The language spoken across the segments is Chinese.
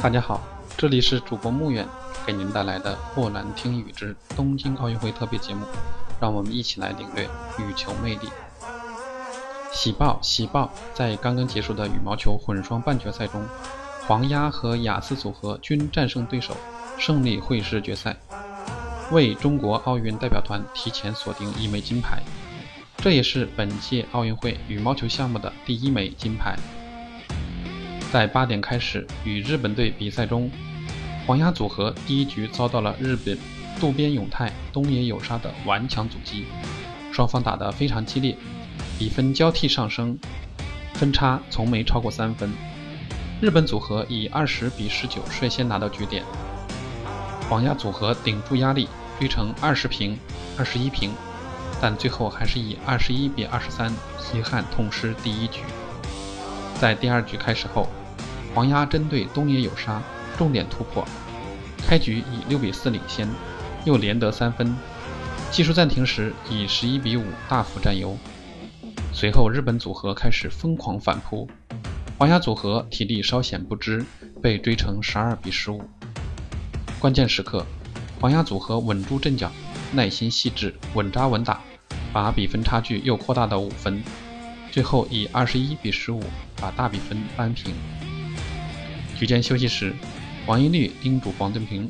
大家好，这里是主播穆远给您带来的《沃兰听雨之东京奥运会特别节目》，让我们一起来领略羽球魅力。喜报喜报，在刚刚结束的羽毛球混双半决赛中，黄鸭和雅思组合均战胜对手，胜利会师决赛，为中国奥运代表团提前锁定一枚金牌。这也是本届奥运会羽毛球项目的第一枚金牌。在八点开始与日本队比赛中，黄鸭组合第一局遭到了日本渡边勇太、东野有沙的顽强阻击，双方打得非常激烈，比分交替上升，分差从没超过三分。日本组合以二十比十九率先拿到局点，黄鸭组合顶住压力追成二十平、二十一平。但最后还是以二十一比二十三遗憾痛失第一局。在第二局开始后，黄鸭针对东野有沙重点突破，开局以六比四领先，又连得三分。技术暂停时以十一比五大幅占优。随后日本组合开始疯狂反扑，黄鸭组合体力稍显不支，被追成十二比十五。关键时刻，黄鸭组合稳住阵脚，耐心细致，稳扎稳打。把比分差距又扩大到五分，最后以二十一比十五把大比分扳平。局间休息时，王一律叮嘱黄镇平：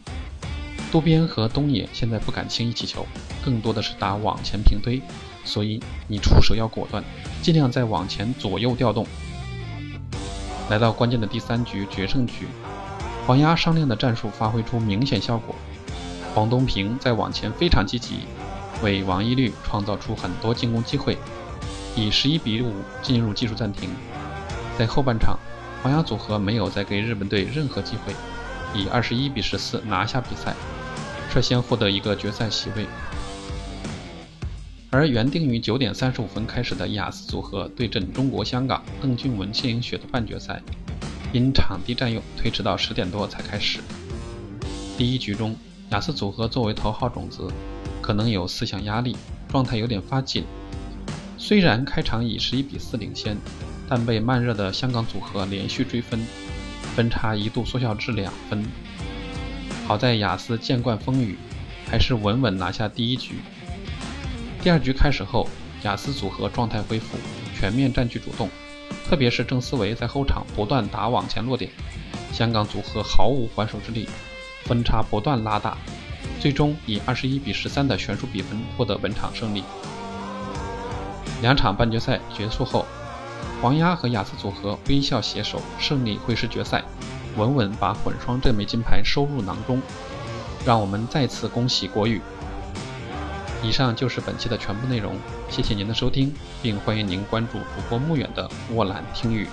渡边和东野现在不敢轻易起球，更多的是打网前平推，所以你出手要果断，尽量在网前左右调动。来到关键的第三局决胜局，黄鸭商量的战术发挥出明显效果，黄东平在网前非常积极。为王一律创造出很多进攻机会，以十一比五进入技术暂停。在后半场，黄鸭组合没有再给日本队任何机会，以二十一比十四拿下比赛，率先获得一个决赛席位。而原定于九点三十五分开始的雅思组合对阵中国香港邓俊文谢颖雪的半决赛，因场地占用推迟到十点多才开始。第一局中，雅思组合作为头号种子。可能有思想压力，状态有点发紧。虽然开场以十一比四领先，但被慢热的香港组合连续追分，分差一度缩小至两分。好在雅思见惯风雨，还是稳稳拿下第一局。第二局开始后，雅思组合状态恢复，全面占据主动，特别是郑思维在后场不断打网前落点，香港组合毫无还手之力，分差不断拉大。最终以二十一比十三的悬殊比分获得本场胜利。两场半决赛结束后，黄鸭和雅思组合微笑携手，胜利会师决赛，稳稳把混双这枚金牌收入囊中。让我们再次恭喜国羽！以上就是本期的全部内容，谢谢您的收听，并欢迎您关注主播穆远的沃兰听雨。